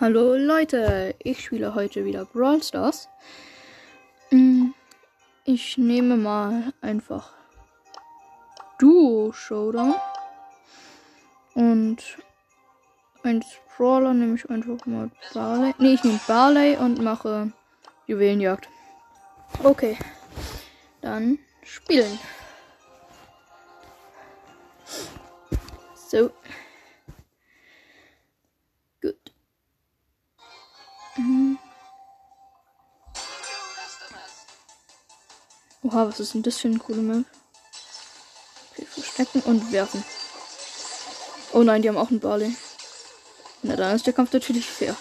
Hallo Leute, ich spiele heute wieder Brawl Stars. Mm, Ich nehme mal einfach Duo Showdown. Und als Brawler nehme ich einfach mal Barley. Ne, ich nehme Barley und mache Juwelenjagd. Okay. Dann spielen. So. Oha, was ist denn das für eine coole Map? Okay, verstecken und werfen. Oh nein, die haben auch einen Barley. Na, dann ist der Kampf natürlich fair.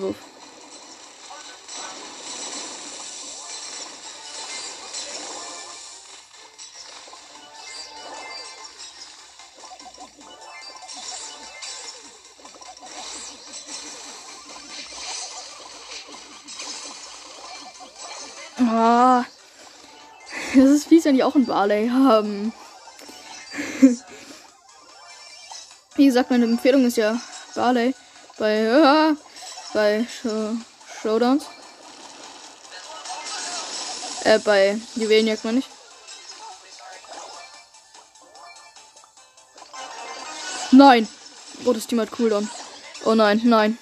Wurf. Ah. Das ist fies, wenn die auch einen Barley haben. Wie gesagt, meine Empfehlung ist ja Barley bei, äh, bei Show Showdowns. Äh, bei Juwelenjagd meine ich. Nein! Oh, das Team hat Cooldown. Oh nein, nein.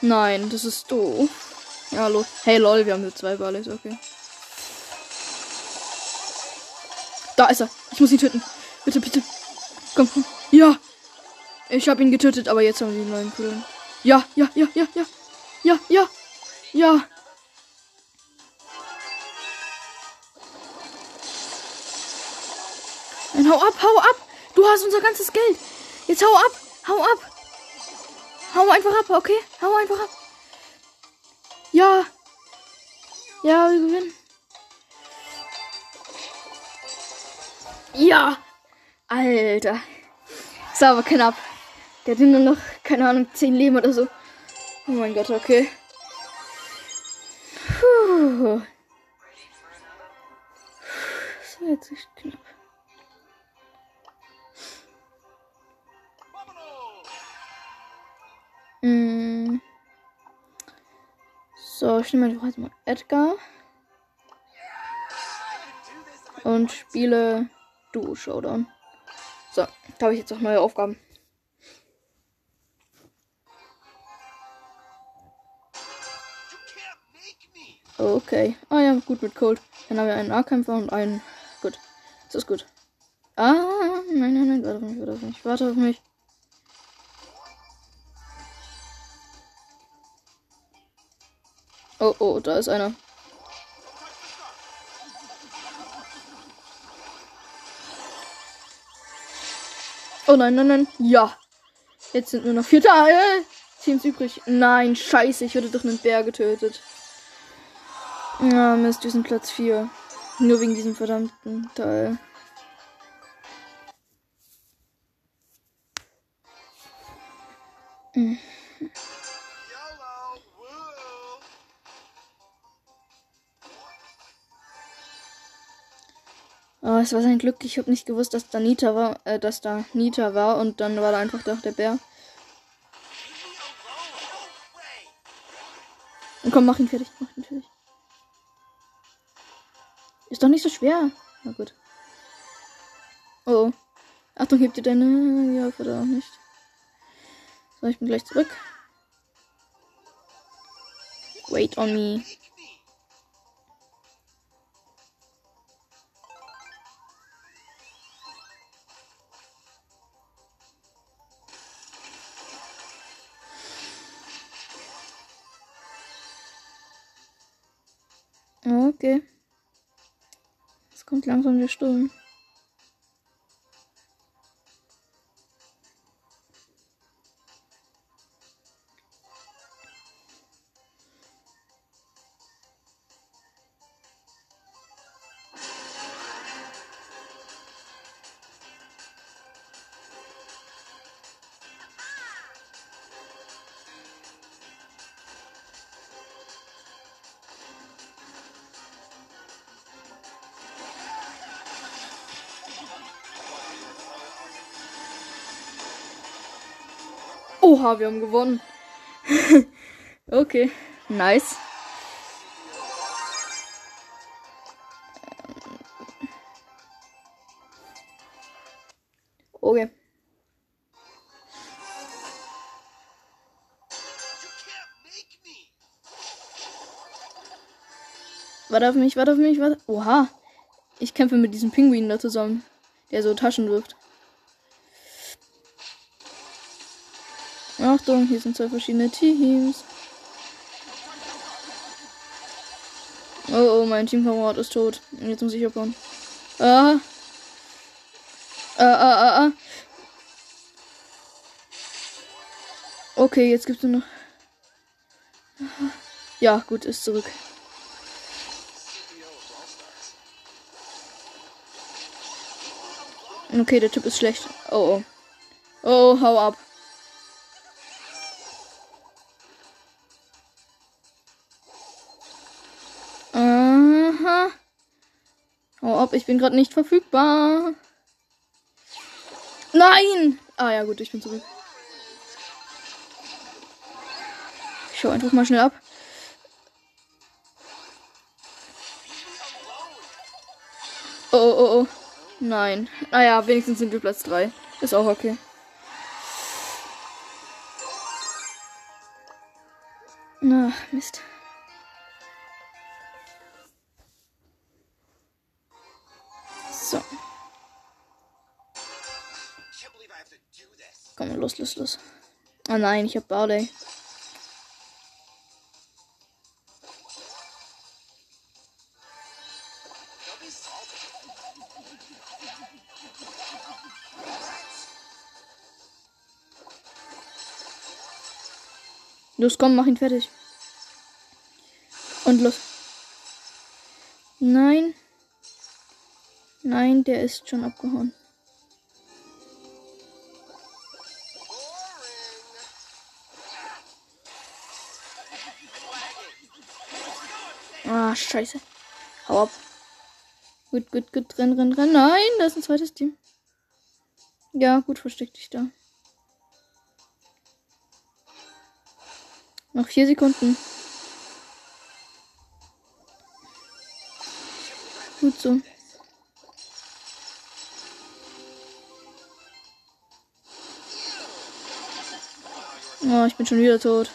Nein, das ist doof. Ja, hallo. Hey, lol, wir haben nur zwei Barleys, okay. Da ist er. Ich muss ihn töten. Bitte, bitte. Komm, komm. Ja. Ich habe ihn getötet, aber jetzt haben wir den neuen Cooldown. Ja, ja, ja, ja, ja. Ja, ja. Ja. Nein, hau ab, hau ab. Du hast unser ganzes Geld. Jetzt hau ab. Hau ab. Hau einfach ab, okay? Hau einfach ab. Ja. Ja, wir gewinnen. Ja. Alter. Ist aber knapp. Der hat nur noch, keine Ahnung, 10 Leben oder so. Oh mein Gott, okay. Puh. Das war jetzt echt knapp. Mm. So, ich nehme einfach jetzt mal Edgar. Und spiele Duo Showdown. So, da habe ich jetzt auch neue Aufgaben. Okay. Ah ja, gut mit Cold. Dann haben wir einen Nahkämpfer und einen. Gut. Das ist gut. Ah, nein, nein, nein, warte auf mich, warte auf mich, warte auf mich. Oh, oh, da ist einer. Oh nein, nein, nein. Ja. Jetzt sind nur noch vier Teile. Teams übrig. Nein, scheiße, ich wurde durch einen Bär getötet. Ja, Mist, wir sind Platz 4. Nur wegen diesem verdammten Teil. Oh, es war sein Glück. Ich habe nicht gewusst, dass da Nita war, äh, dass da Nita war und dann war da einfach doch der Bär. Und komm, mach ihn fertig, mach ihn fertig. Ist doch nicht so schwer. Na gut. Oh. Achtung, heb dir deine ja, oder auch nicht. So, ich bin gleich zurück. Wait on me. Okay. Kommt langsam der Sturm. Oha, wir haben gewonnen. okay, nice. Okay. Warte auf mich, warte auf mich, warte. Oha. Ich kämpfe mit diesem Pinguin da zusammen, der so Taschen wirft. Achtung, hier sind zwei verschiedene Teams. Oh, oh, mein Teamkamerad ist tot. Jetzt muss ich abbauen. Ah. Ah, ah, ah, ah. Okay, jetzt gibt's nur noch. Ja, gut, ist zurück. Okay, der Typ ist schlecht. Oh, oh. Oh, hau ab. Ab, ich bin gerade nicht verfügbar. Nein! Ah ja, gut, ich bin zurück. Ich schau einfach mal schnell ab. Oh, oh, oh. Nein. Naja, wenigstens sind wir Platz 3. Ist auch okay. Na, Mist. Los, los, los. Oh nein, ich hab Barley. Los, komm, mach ihn fertig. Und los. Nein. Nein, der ist schon abgehauen. Ah, scheiße. Hau ab. Gut, gut, gut. Renn, renn, renn. Nein, da ist ein zweites Team. Ja, gut, versteck dich da. Noch vier Sekunden. Gut so. Oh, ich bin schon wieder tot.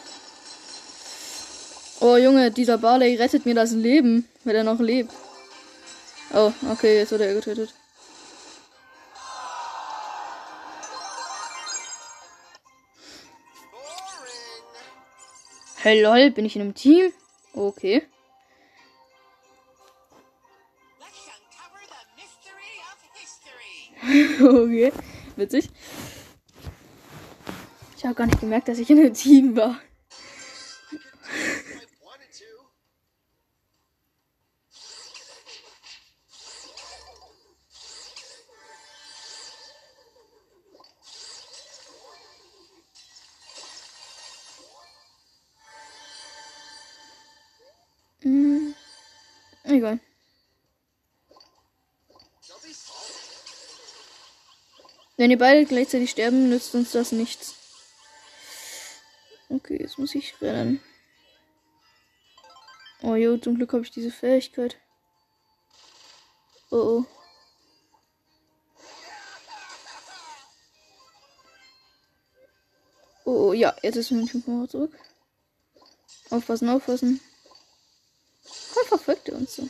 Oh Junge, dieser Barley rettet mir das Leben, wenn er noch lebt. Oh, okay, jetzt wurde er getötet. Hey lol, bin ich in einem Team? Okay. okay, witzig. Ich habe gar nicht gemerkt, dass ich in einem Team war. Wenn ihr beide gleichzeitig sterben, nützt uns das nichts. Okay, jetzt muss ich rennen. Oh jo, zum Glück habe ich diese Fähigkeit. Oh oh. Oh, oh ja, jetzt ist mein Typ zurück. Aufpassen, aufpassen. Warum verfolgt er uns so?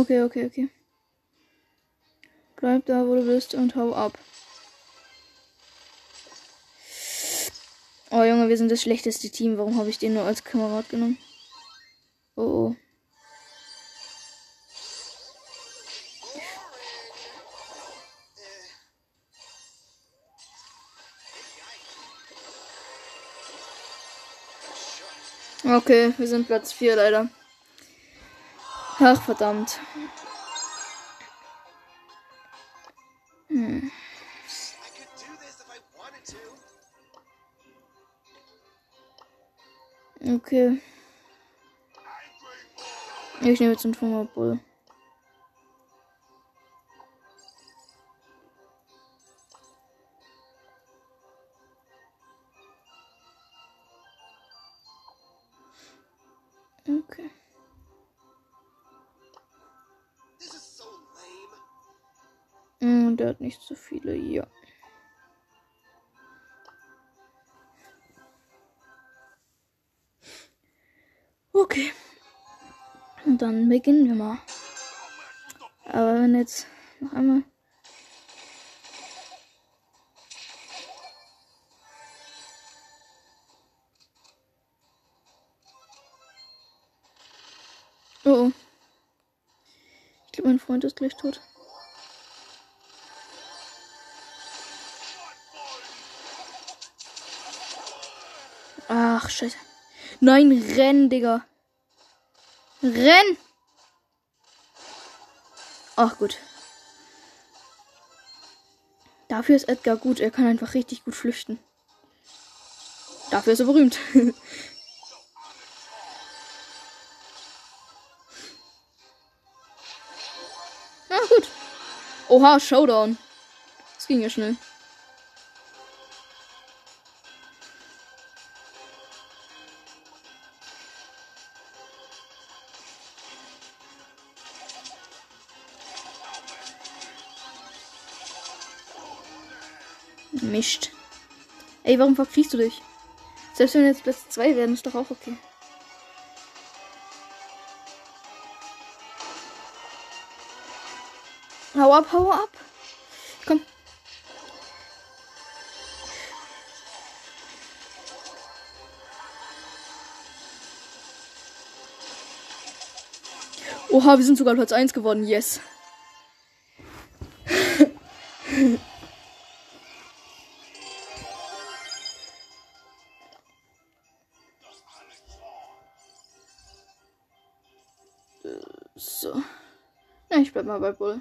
Okay, okay, okay. Bleib da, wo du bist und hau ab. Oh Junge, wir sind das schlechteste Team. Warum habe ich den nur als Kamerad genommen? Oh oh. Okay, wir sind Platz 4 leider. Ach, verdammt. Hm. Okay. Ich nehme jetzt einen Fumer nicht so viele, ja. Okay. Und dann beginnen wir mal. Aber wenn jetzt noch einmal. Oh. oh. Ich glaube, mein Freund ist gleich tot. Scheiße. Nein, renn, Digga. Renn! Ach, gut. Dafür ist Edgar gut. Er kann einfach richtig gut flüchten. Dafür ist er berühmt. Na gut. Oha, Showdown. Das ging ja schnell. Mist. Ey, warum verkriechst du dich? Selbst wenn wir jetzt Platz 2 werden, ist doch auch okay. Hau ab, hau ab. Komm. Oha, wir sind sogar Platz 1 geworden. Yes. Mal bei Bull.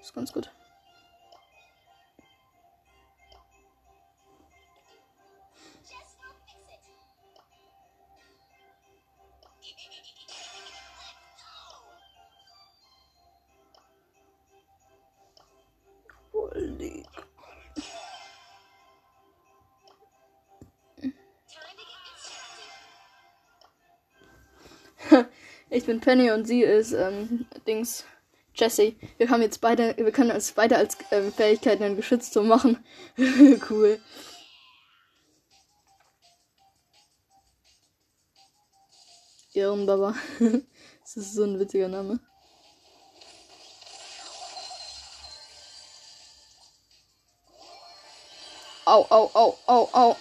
Ist ganz gut. Ich bin Penny und sie ist ähm, Dings Jessie. Wir haben jetzt beide, wir können uns beide als ähm, Fähigkeiten ein Geschützturm machen. cool. Ehrenbaba. das ist so ein witziger Name. Au, au, au, au, au.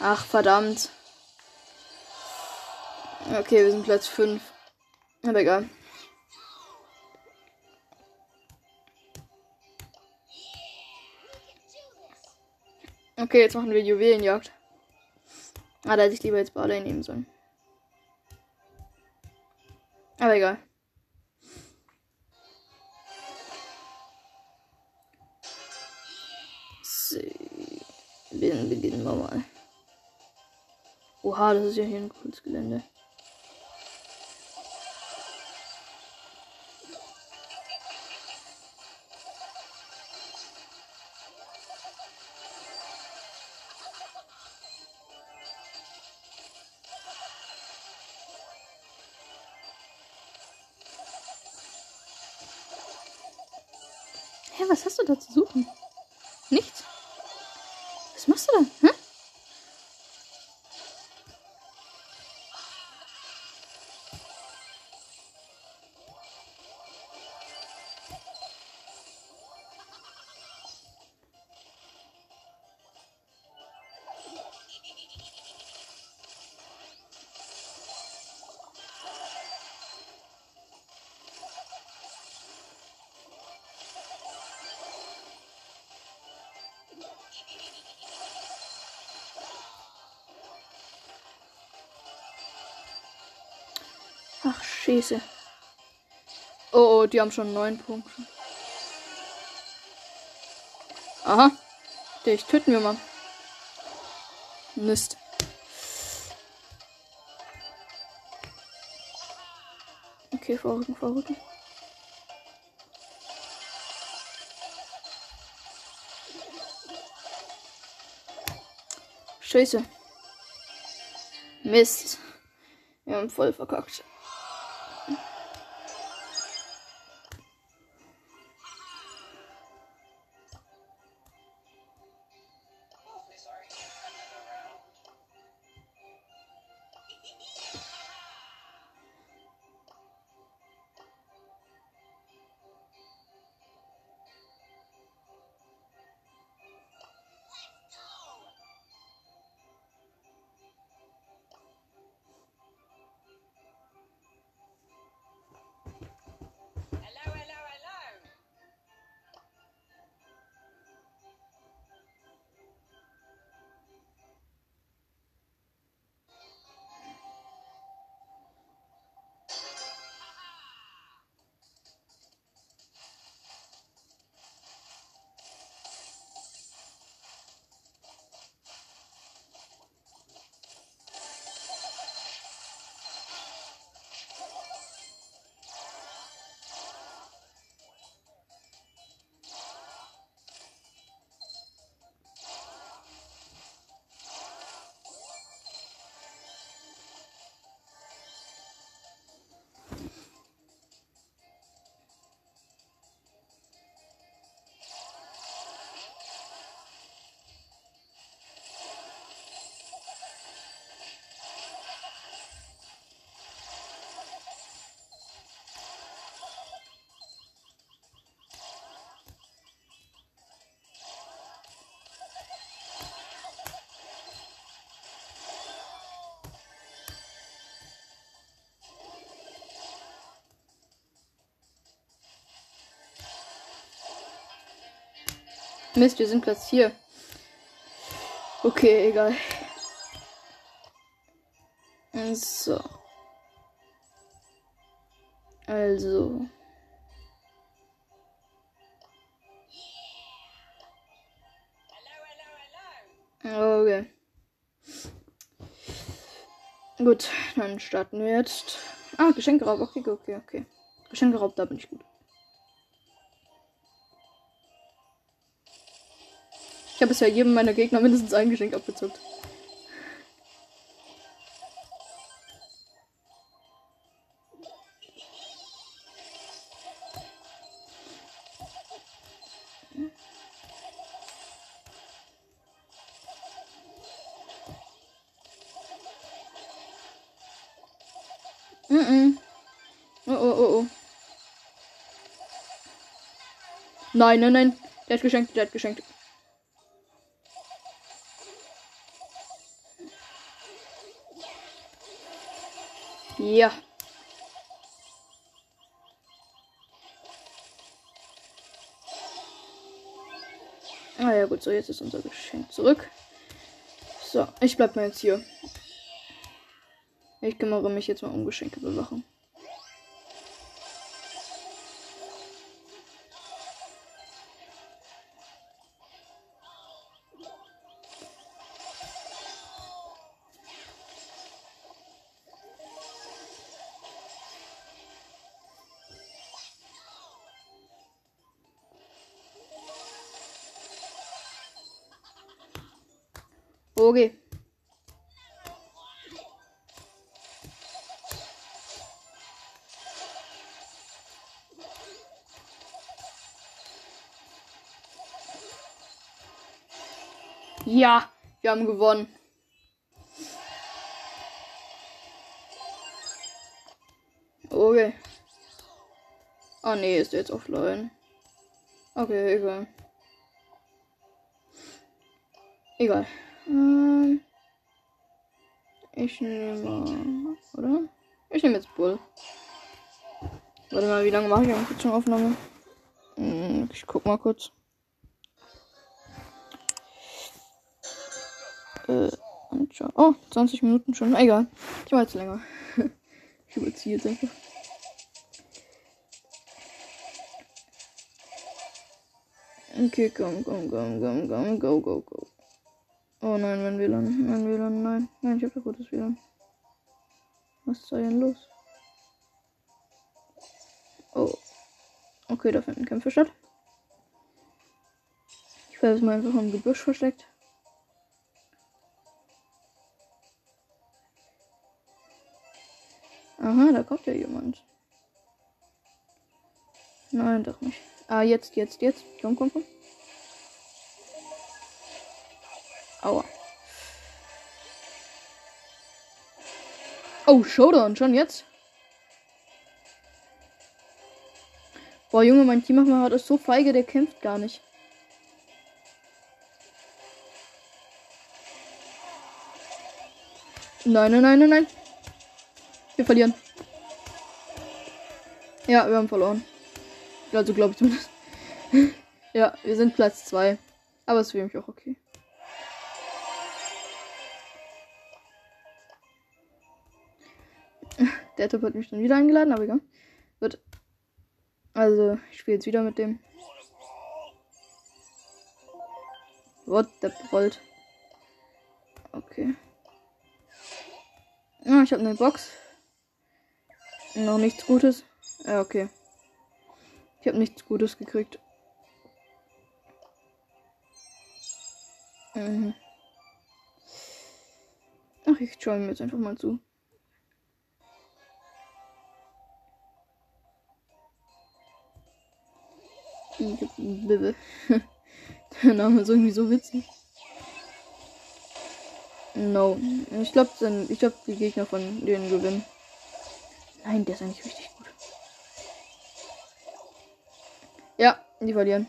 Ach, verdammt. Okay, wir sind Platz 5. Aber egal. Okay, jetzt machen wir Juwelenjagd. Ah, da hätte ich lieber jetzt Barley nehmen sollen. Aber egal. So. Beginnen wir mal. Oha, das ist ja hier ein cooles Gelände. Hä, was Ach, Scheiße. Oh, oh, die haben schon neun Punkte. Aha. Dich töten wir mal. Mist. Okay, vorrücken, vorrücken. Scheiße. Mist. Wir haben voll verkackt. Mist, wir sind Platz 4. Okay, egal. So. Also. Hello. Okay. Gut, dann starten wir jetzt. Ah, Geschenkeraub. Okay, okay, okay. Geschenkeraub, da bin ich gut. Habe bisher jedem meiner Gegner mindestens ein Geschenk abgezockt. Oh, oh, oh. Nein, nein, nein. Der hat geschenkt, der hat geschenkt. Ja. Ah ja gut, so jetzt ist unser Geschenk zurück. So, ich bleib mal jetzt hier. Ich kümmere mich jetzt mal um Geschenke bewachen. Okay. Ja, wir haben gewonnen. Okay. Oh nee, ist jetzt offline. Okay, egal. Egal. Ähm, ich nehme. Oder? Ich nehme jetzt Bull. Warte mal, wie lange mache ich eigentlich schon Aufnahme? Hm, Ich guck mal kurz. Äh, oh, 20 Minuten schon. Egal. Ich war jetzt länger. Ich überziehe jetzt einfach. Okay, komm, komm, komm, komm, komm, go, go, go. Oh nein, mein WLAN, mein WLAN, nein. Nein, ich hab doch gutes WLAN. Was ist da denn los? Oh. Okay, da finden Kämpfe statt. Ich werde es mal einfach im Gebüsch versteckt. Aha, da kommt ja jemand. Nein, doch nicht. Ah, jetzt, jetzt, jetzt. Komm, komm, komm. Aua. Oh, Showdown, schon jetzt? Boah, Junge, mein Teammacher ist so feige, der kämpft gar nicht. Nein, nein, nein, nein, nein. Wir verlieren. Ja, wir haben verloren. Also glaube ich zumindest. ja, wir sind Platz 2. Aber es für mich auch okay. Der Typ hat mich dann wieder eingeladen, aber egal. Wird. Also, ich spiele jetzt wieder mit dem. What, der rollt. Okay. Ja, ich habe eine Box. Noch nichts Gutes. Ja, okay. Ich habe nichts Gutes gekriegt. Mhm. Ach, ich schaue mir jetzt einfach mal zu. Der Name ist irgendwie so witzig. No. Ich glaube, ich glaube, die Gegner von denen gewinnen. Nein, der ist eigentlich richtig gut. Ja, die verlieren.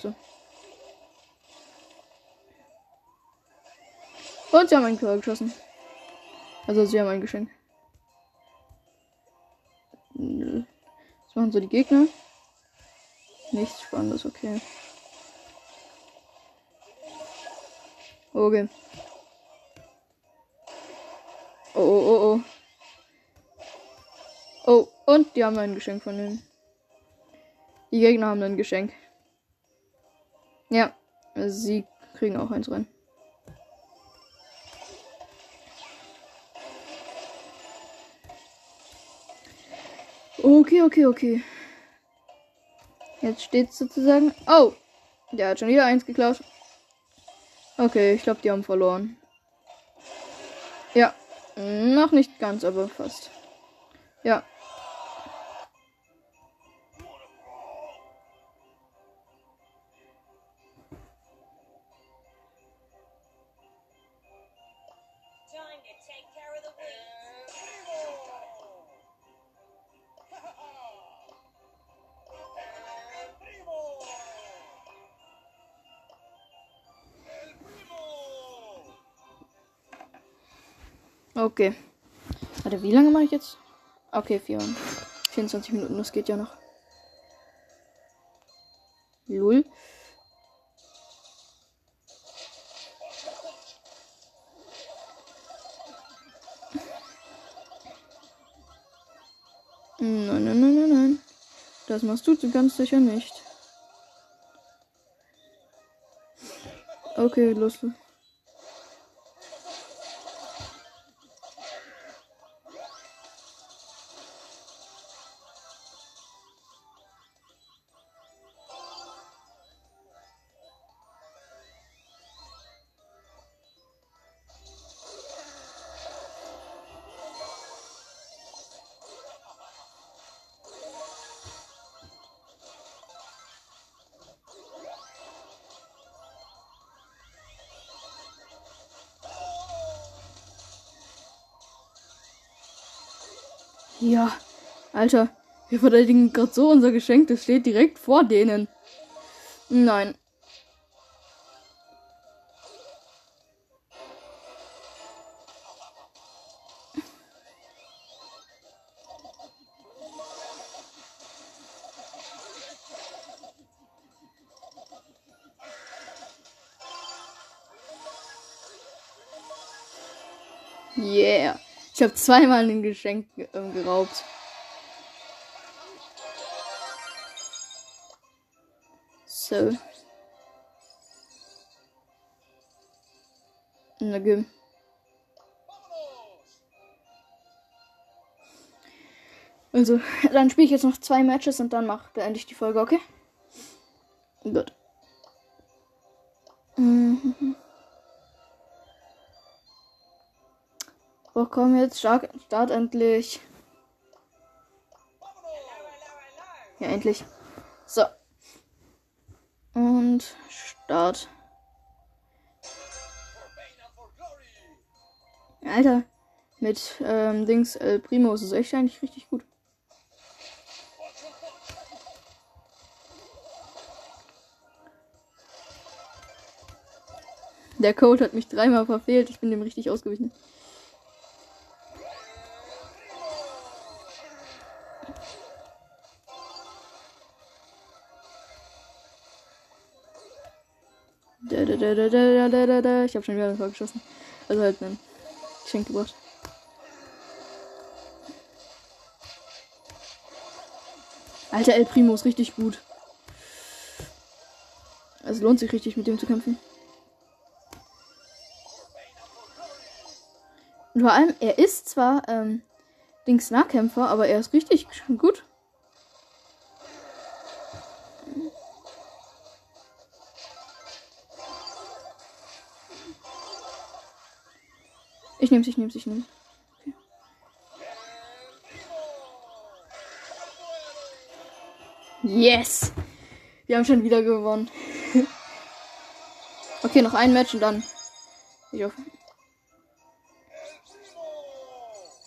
So. Und sie haben ein Tor geschossen. Also sie haben ein Geschenk. Was machen so die Gegner? Nichts Spannendes, okay. Okay. Oh, oh, oh, oh. Oh, und die haben ein Geschenk von denen. Die Gegner haben ein Geschenk. Ja, sie kriegen auch eins rein. Okay, okay, okay. Jetzt steht sozusagen. Oh! Der hat schon wieder eins geklaut. Okay, ich glaube, die haben verloren. Ja. Noch nicht ganz, aber fast. Ja. Okay. Warte, wie lange mache ich jetzt? Okay, vier, 24 Minuten, das geht ja noch. Lul. Nein, nein, nein, nein, nein. Das machst du ganz sicher nicht. Okay, los. Ja, Alter, wir verteidigen gerade so unser Geschenk, das steht direkt vor denen. Nein. Ich habe zweimal ein Geschenk ähm, geraubt. So. Na gut. Also, dann spiele ich jetzt noch zwei Matches und dann mach, beende ich die Folge, okay? Gut. Mhm. Oh, komm jetzt, Start, Start endlich. Ja, endlich. So. Und Start. Alter, mit ähm, Dings El Primo ist es echt eigentlich richtig gut. Der Code hat mich dreimal verfehlt. Ich bin dem richtig ausgewichen. Ich habe schon wieder ein Tor geschossen. Also halt ein Geschenk gebracht. Alter, El Primo ist richtig gut. Es lohnt sich richtig mit dem zu kämpfen. Und vor allem, er ist zwar ähm, Dings Nahkämpfer, aber er ist richtig gut. Nehm's, ich nehm's, ich nehm's. Okay. Yes! Wir haben schon wieder gewonnen. okay, noch ein Match und dann. Ich hoffe.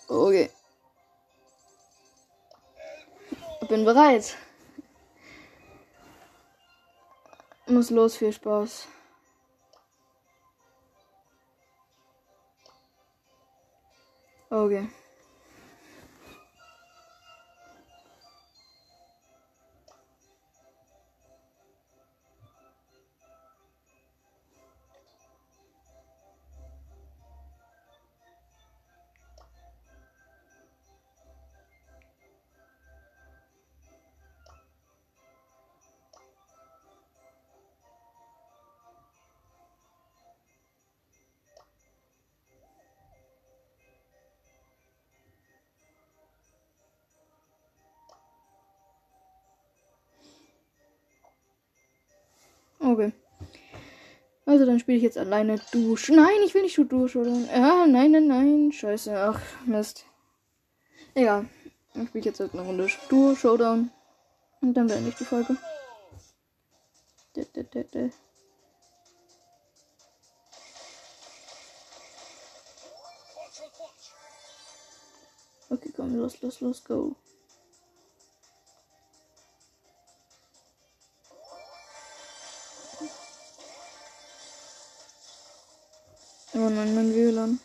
Okay. Bin bereit. Muss los, viel Spaß. Okay. Okay. Also dann spiele ich jetzt alleine Dusch. Nein, ich will nicht Dusch oder. Ja, nein, nein, nein. Scheiße. Ach, Mist. Egal. Dann spiele ich jetzt halt eine Runde Duo Showdown. Und dann beende ich die Folge. Okay, komm, los, los, los, go. Oh nein, mein WLAN.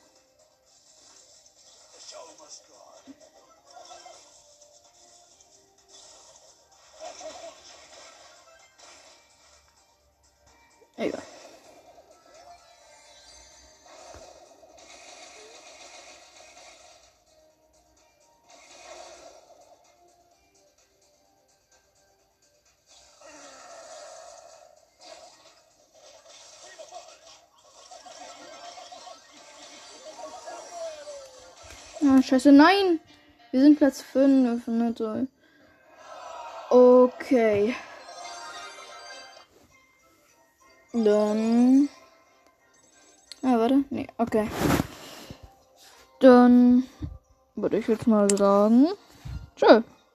Scheiße, nein! Wir sind Platz 5. Na toll. Okay. Dann. Ah, warte. Nee, okay. Dann würde ich jetzt mal sagen. Tschö.